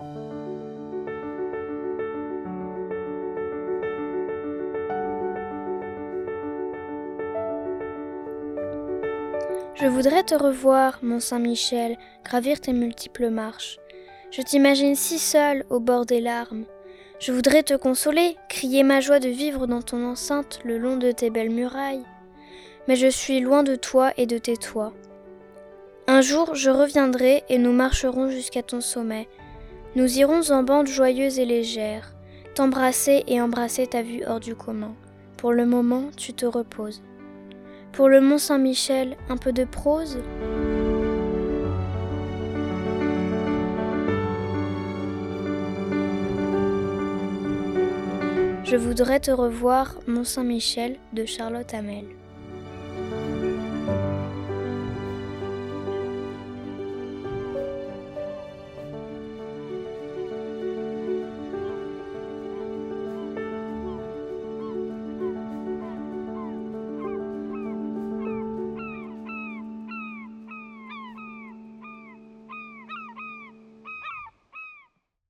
Je voudrais te revoir, mon Saint-Michel, gravir tes multiples marches. Je t'imagine si seul au bord des larmes. Je voudrais te consoler, crier ma joie de vivre dans ton enceinte le long de tes belles murailles. Mais je suis loin de toi et de tes toits. Un jour, je reviendrai et nous marcherons jusqu'à ton sommet. Nous irons en bande joyeuse et légère, t'embrasser et embrasser ta vue hors du commun. Pour le moment, tu te reposes. Pour le Mont Saint-Michel, un peu de prose? Je voudrais te revoir, Mont Saint-Michel de Charlotte Hamel.